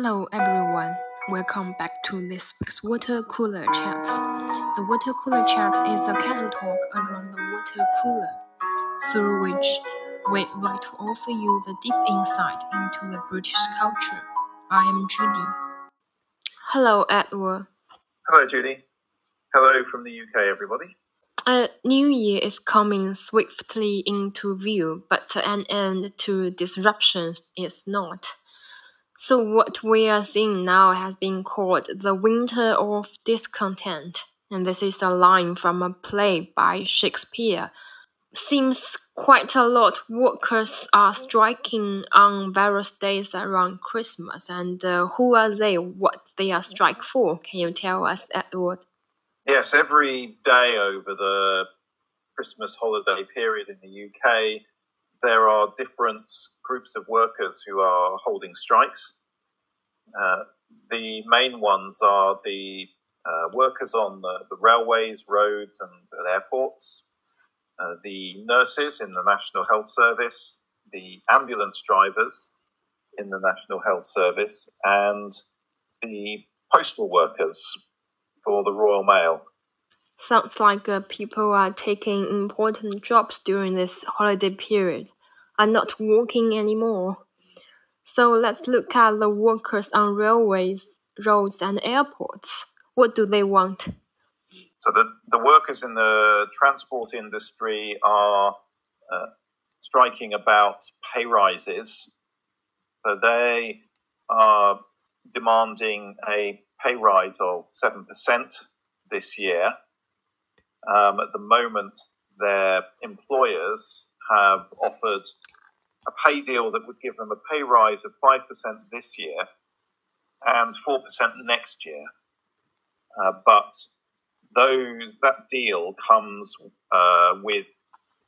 Hello everyone, welcome back to this week's Water Cooler chat. The Water Cooler Chat is a casual talk around the water cooler, through which we like to offer you the deep insight into the British culture. I am Judy. Hello, Edward. Hello, Judy. Hello from the UK, everybody. A new year is coming swiftly into view, but an end to disruptions is not. So what we are seeing now has been called the winter of discontent, and this is a line from a play by Shakespeare. Seems quite a lot workers are striking on various days around Christmas, and uh, who are they? What they are strike for? Can you tell us, Edward? Yes, every day over the Christmas holiday period in the UK, there are different groups of workers who are holding strikes. Uh, the main ones are the uh, workers on the, the, railways, roads, and airports, uh, the nurses in the National Health Service, the ambulance drivers in the National Health Service, and the postal workers for the Royal Mail. Sounds like uh, people are taking important jobs during this holiday period, are not working anymore. So let's look at the workers on railways, roads, and airports. What do they want? So the, the workers in the transport industry are uh, striking about pay rises. So they are demanding a pay rise of 7% this year. Um, at the moment, their employers have offered a pay deal that would give them a pay rise of 5% this year and 4% next year. Uh, but those that deal comes uh, with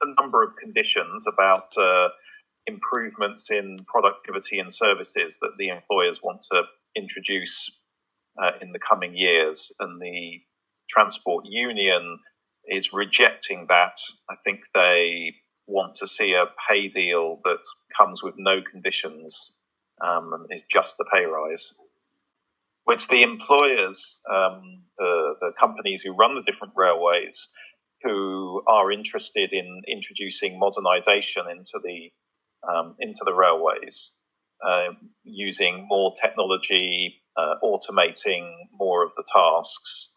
a number of conditions about uh, improvements in productivity and services that the employers want to introduce uh, in the coming years, and the transport union is rejecting that. I think they want to see a pay deal that comes with no conditions um, and is just the pay rise. Which the employers, um, the, the companies who run the different railways, who are interested in introducing modernisation into the um, into the railways, uh, using more technology, uh, automating more of the tasks,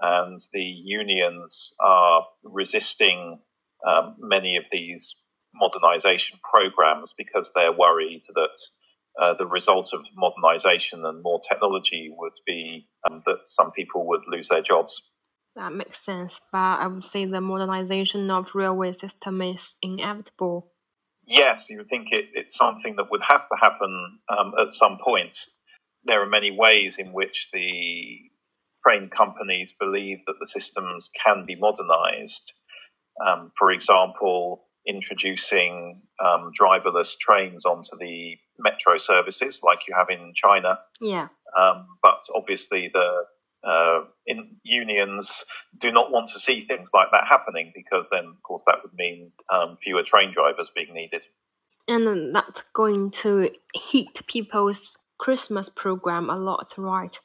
and the unions are resisting um, many of these modernization programs because they're worried that uh, the result of modernization and more technology would be um, that some people would lose their jobs. That makes sense, but I would say the modernization of railway system is inevitable. Yes, you would think it, it's something that would have to happen um, at some point. There are many ways in which the train companies believe that the systems can be modernized. Um, for example, introducing um, driverless trains onto the metro services like you have in China. Yeah. Um, but obviously, the uh, unions do not want to see things like that happening because then, of course, that would mean um, fewer train drivers being needed. And that's going to hit people's Christmas program a lot, right?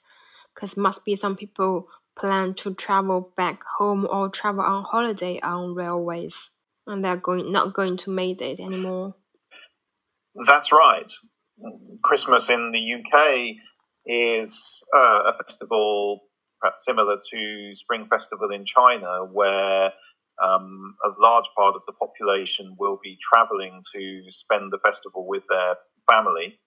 Because must be some people plan to travel back home or travel on holiday on railways, and they're going not going to make it anymore. That's right. Christmas in the UK is uh, a festival perhaps similar to Spring Festival in China, where um, a large part of the population will be traveling to spend the festival with their family.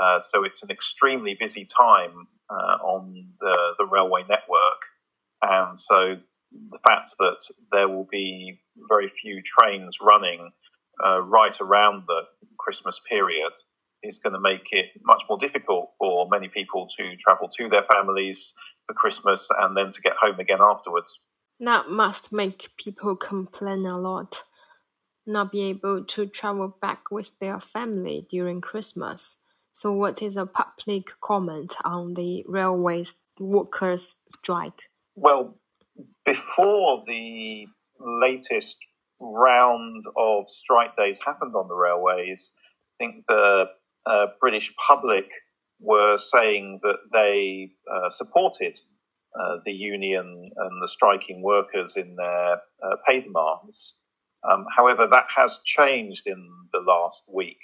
Uh, so it's an extremely busy time uh, on the, the railway network. And so the fact that there will be very few trains running uh, right around the Christmas period is going to make it much more difficult for many people to travel to their families for Christmas and then to get home again afterwards. That must make people complain a lot, not be able to travel back with their family during Christmas. So, what is a public comment on the railway workers' strike? Well, before the latest round of strike days happened on the railways, I think the uh, British public were saying that they uh, supported uh, the union and the striking workers in their uh, pay demands. Um, however, that has changed in the last week.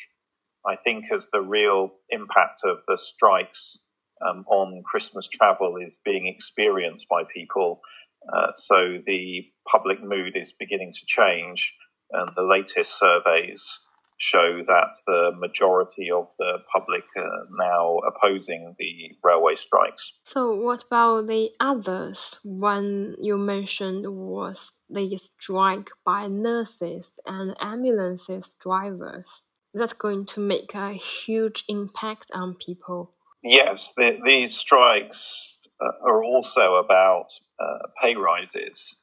I think as the real impact of the strikes um, on Christmas travel is being experienced by people, uh, so the public mood is beginning to change, and the latest surveys show that the majority of the public are now opposing the railway strikes. So, what about the others? One you mentioned was the strike by nurses and ambulances drivers. That's going to make a huge impact on people. Yes, the, these strikes uh, are also about uh, pay rises.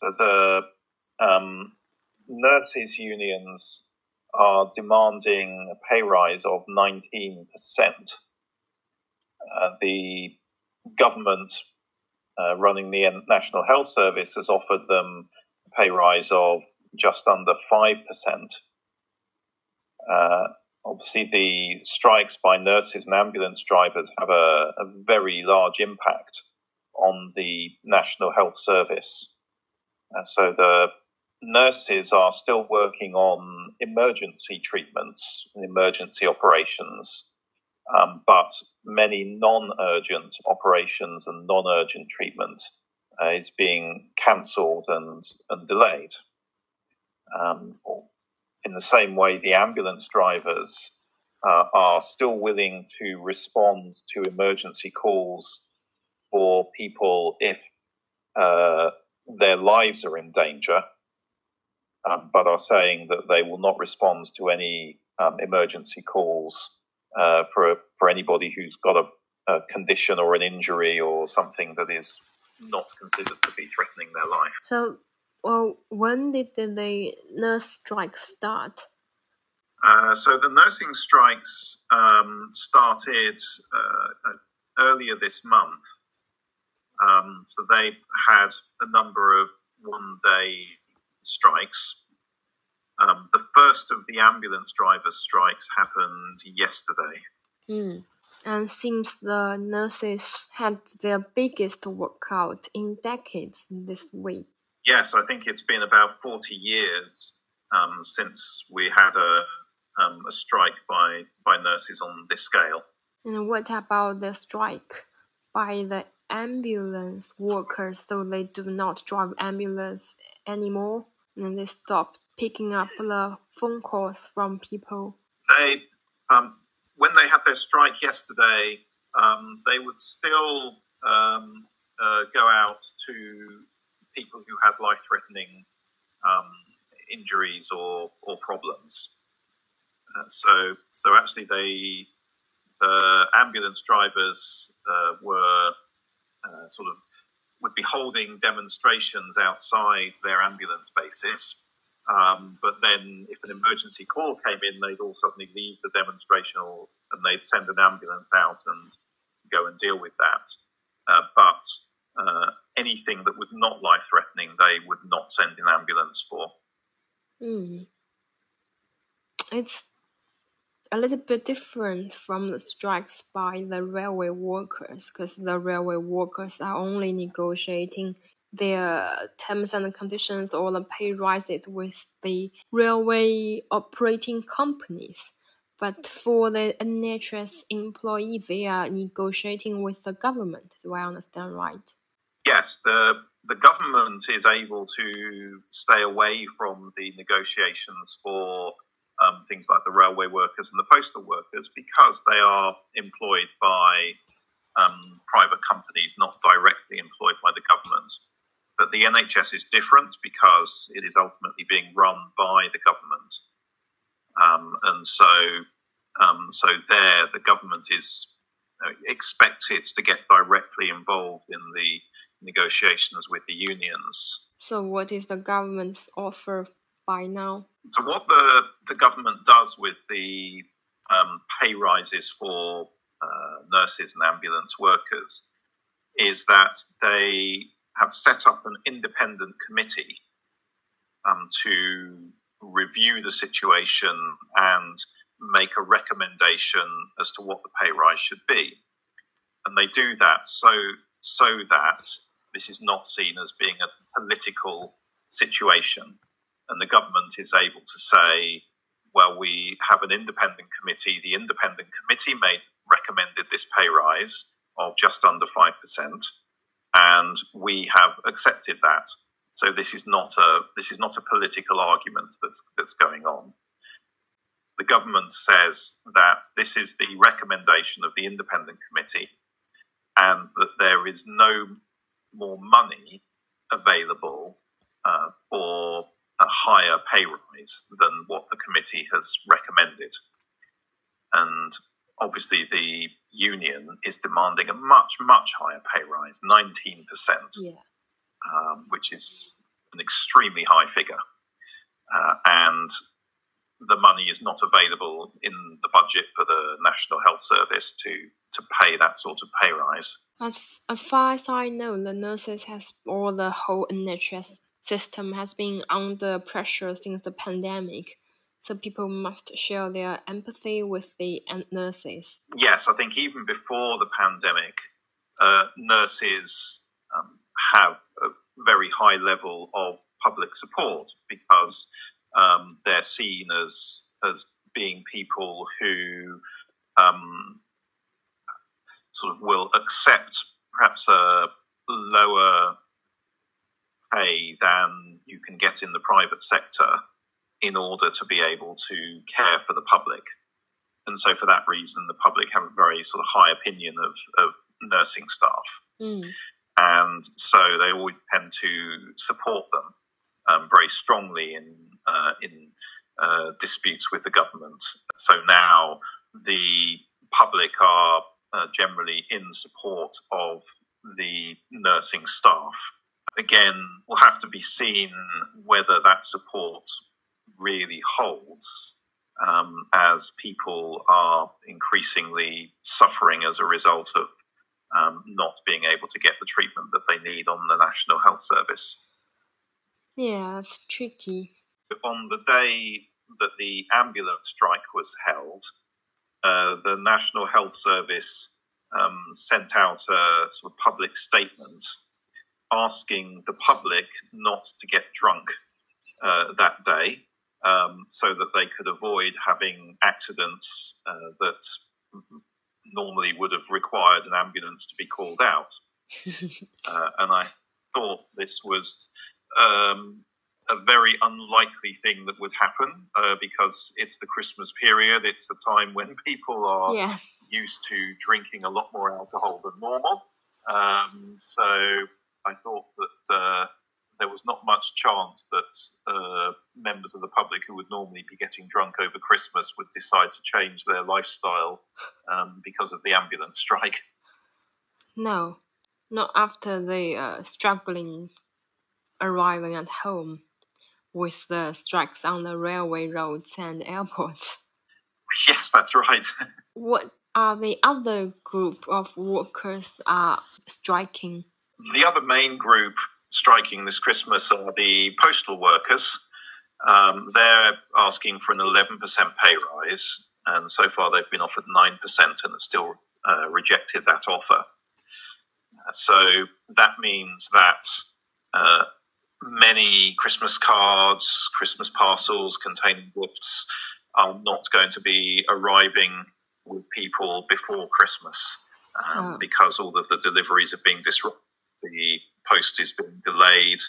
The um, nurses' unions are demanding a pay rise of 19%. Uh, the government uh, running the National Health Service has offered them a pay rise of just under 5%. Uh, obviously, the strikes by nurses and ambulance drivers have a, a very large impact on the National Health Service. Uh, so the nurses are still working on emergency treatments and emergency operations, um, but many non-urgent operations and non-urgent treatment uh, is being cancelled and, and delayed. Um, in the same way, the ambulance drivers uh, are still willing to respond to emergency calls for people if uh, their lives are in danger um, but are saying that they will not respond to any um, emergency calls uh, for for anybody who's got a, a, condition or an injury or something that is not considered to be threatening their life. So, well, when did the nurse strike start? Uh, so the nursing strikes um, started uh, earlier this month. Um, so they've had a number of one-day strikes. Um, the first of the ambulance drivers' strikes happened yesterday. Mm. And seems the nurses had their biggest workout in decades this week. Yes, I think it's been about 40 years um, since we had a, um, a strike by, by nurses on this scale. And what about the strike by the ambulance workers so they do not drive ambulance anymore? and they stopped picking up the phone calls from people. They, um, when they had their strike yesterday, um, they would still um, uh, go out to people who had life-threatening um, injuries or, or problems. Uh, so, so actually, they the ambulance drivers uh, were uh, sort of would be holding demonstrations outside their ambulance bases. Um, but then, if an emergency call came in, they'd all suddenly leave the demonstration and they'd send an ambulance out and go and deal with that. Uh, but uh, anything that was not life threatening, they would not send an ambulance for. Mm. It's a little bit different from the strikes by the railway workers because the railway workers are only negotiating their terms and conditions or the pay rises with the railway operating companies. But for the NHS employee, they are negotiating with the government. Do I understand right? Yes, the the government is able to stay away from the negotiations for um, things like the railway workers and the postal workers because they are employed by um, private companies, not directly employed by the government. But the NHS is different because it is ultimately being run by the government. Um, and so, um, so there, the government is expected to get directly involved in the negotiations with the unions. So, what is the government's offer by now? So what the the government does with the um, pay rises for uh, nurses and ambulance workers is that they have set up an independent committee um, to review the situation and make a recommendation as to what the pay rise should be. And they do that so so that this is not seen as being a political situation, and the government is able to say, well, we have an independent committee. The independent committee made recommended this pay rise of just under five percent, and we have accepted that. So this is not a this is not a political argument that's that's going on. The government says that this is the recommendation of the independent committee, and that there is no more money available uh, for a higher pay rise than what the committee has recommended. And obviously, the union is demanding a much, much higher pay rise 19%, yeah. um, which is an extremely high figure. Uh, and the money is not available in the budget for the National Health Service to, to pay that sort of pay rise. As, as far as I know, the nurses has or the whole NHS system has been under pressure since the pandemic. So people must share their empathy with the nurses. Yes, I think even before the pandemic, uh, nurses um, have a very high level of public support because um, they're seen as as being people who um, sort of will accept perhaps a lower pay than you can get in the private sector in order to be able to care for the public. And so, for that reason, the public have a very sort of high opinion of, of nursing staff. Mm. And so, they always tend to support them um, very strongly in, uh, in uh, disputes with the government. So, now the public are uh, generally in support of the nursing staff. Again, we'll have to be seen whether that support really holds um, as people are increasingly suffering as a result of um, not being able to get the treatment that they need on the National Health Service. Yeah, it's tricky. On the day that the ambulance strike was held, uh, the National Health Service um, sent out a sort of public statement asking the public not to get drunk uh, that day um, so that they could avoid having accidents uh, that normally would have required an ambulance to be called out. uh, and I thought this was um, a very unlikely thing that would happen uh, because it's the Christmas period. It's a time when people are yeah. used to drinking a lot more alcohol than normal. Um, so I thought that uh, there was not much chance that uh, members of the public who would normally be getting drunk over Christmas would decide to change their lifestyle um, because of the ambulance strike. No, not after they uh, struggling arriving at home with the strikes on the railway roads and airports. Yes, that's right. what are the other group of workers are striking? The other main group striking this Christmas are the postal workers. Um, they're asking for an 11% pay rise, and so far they've been offered 9% and have still uh, rejected that offer. So that means that uh, many Christmas cards, Christmas parcels containing gifts are not going to be arriving with people before Christmas um, oh. because all of the deliveries are being disrupted. The post is being delayed.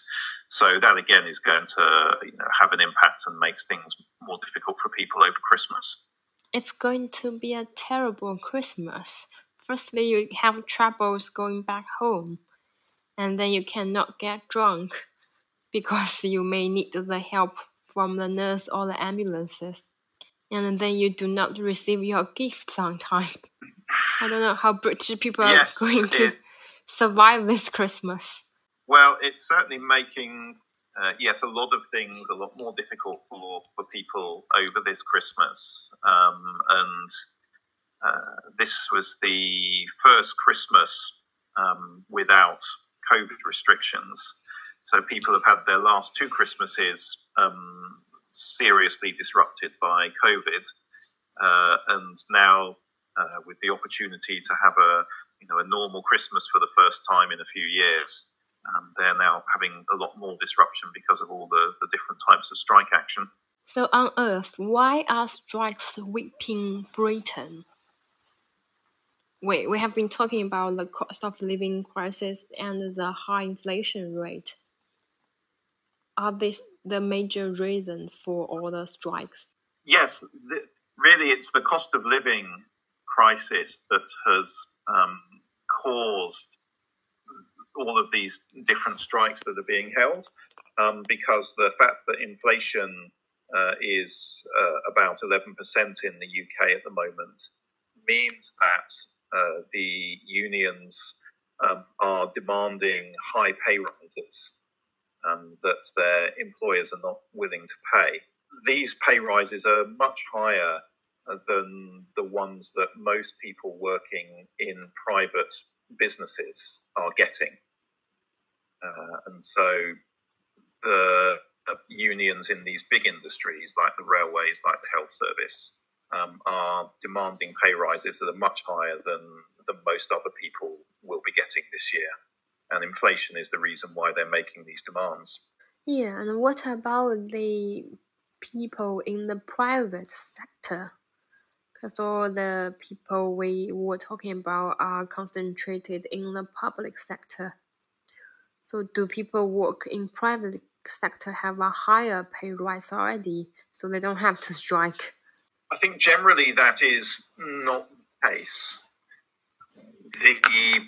So that again is going to you know, have an impact and makes things more difficult for people over Christmas. It's going to be a terrible Christmas. Firstly, you have troubles going back home, and then you cannot get drunk because you may need the help from the nurse or the ambulances. And then you do not receive your gifts on time. I don't know how British people yes, are going to survive this Christmas. Well, it's certainly making, uh, yes, a lot of things a lot more difficult for, for people over this Christmas. Um, and uh, this was the first Christmas um, without COVID restrictions. So people have had their last two Christmases um, seriously disrupted by COVID. uh, and now uh, with the opportunity to have a you know a normal Christmas for the first time in a few years, um, they're now having a lot more disruption because of all the, the different types of strike action. So on Earth, why are strikes sweeping Britain? We, we have been talking about the cost of living crisis and the high inflation rate. Are these the major reasons for all the strikes? Yes, the, really, it's the cost of living crisis that has um, caused all of these different strikes that are being held um, because the fact that inflation uh, is uh, about 11% in the UK at the moment means that uh, the unions um, are demanding high pay rises um, that their employers are not willing to pay. These pay rises are much higher than the ones that most people working in private businesses are getting. Uh, and so the unions in these big industries, like the railways, like the health service, um, are demanding pay rises that are much higher than, than most other people will be getting this year. And inflation is the reason why they're making these demands. Yeah, and what about the people in the private sector? Because all the people we were talking about are concentrated in the public sector. So do people work in private sector have a higher pay rise already, so they don't have to strike? I think generally that is not the case. The,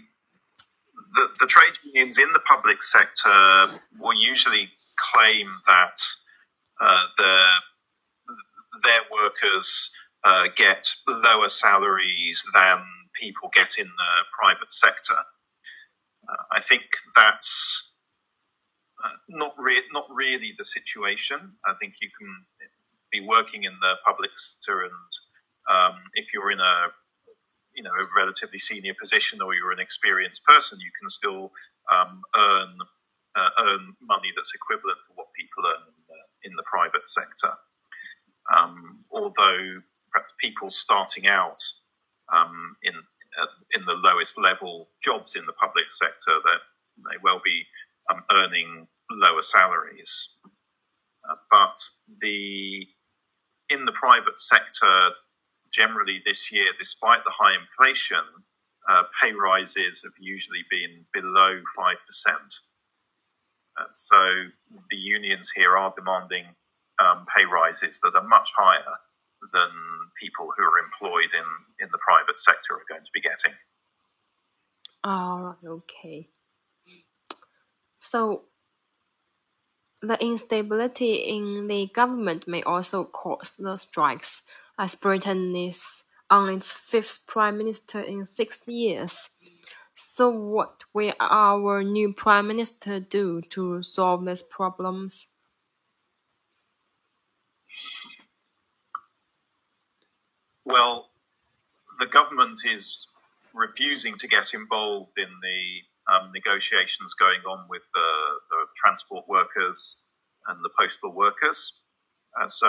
the, the trade unions in the public sector will usually claim that uh, the, their workers uh, get lower salaries than people get in the private sector. Uh, I think that's uh, not re- not really the situation. I think you can be working in the public sector, and um, if you're in a you know a relatively senior position or you're an experienced person, you can still um, earn uh, earn money that's equivalent to what people earn in the, in the private sector. Um, although perhaps people starting out um, in uh, in the lowest level jobs in the public sector that may well be um, earning lower salaries. Uh, but the in the private sector, generally this year, despite the high inflation, uh, pay rises have usually been below five percent. Uh, so the unions here are demanding um, pay rises that are much higher than people who are employed in, in the private sector are going to be getting. Oh, okay. So the instability in the government may also cause the strikes, as Britain is on its fifth prime minister in six years. So, what will our new prime minister do to solve these problems? Well, the government is refusing to get involved in the um, negotiations going on with the, the, transport workers and the postal workers. Uh, so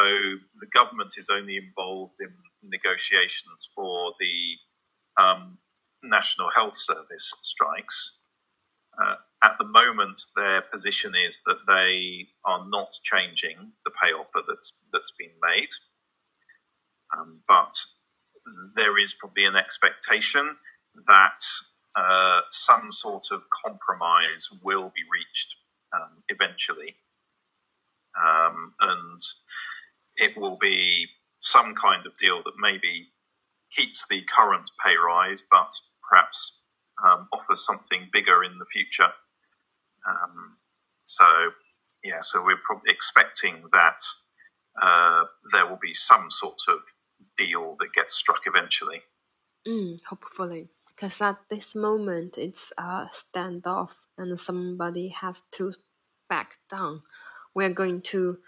the government is only involved in negotiations for the um, National Health Service strikes. Uh, at the moment, their position is that they are not changing the pay offer that's that's been made. Um, but there is probably an expectation that uh, some sort of compromise will be reached um, eventually. Um, and it will be some kind of deal that maybe keeps the current pay rise, but perhaps um, offers something bigger in the future. Um, so, yeah, so we're probably expecting that uh, there will be some sort of deal that gets struck eventually. Mm, hopefully, because at this moment it's a standoff and somebody has to back down. We're going to,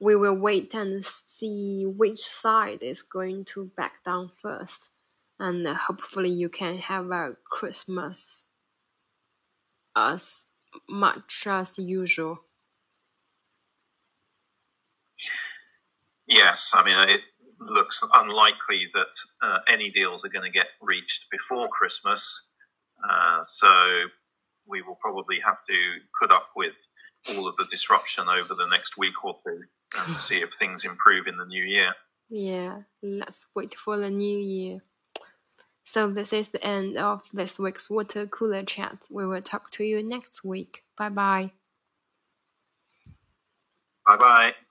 we will wait and see which side is going to back down first, and hopefully you can have a Christmas as much as usual. Yes, I mean it looks unlikely that uh, any deals are going to get reached before Christmas. Uh, so we will probably have to put up with all of the disruption over the next week or two and see if things improve in the new year. Yeah, let's wait for the new year. So this is the end of this week's water cooler chat. We will talk to you next week. Bye bye. Bye bye.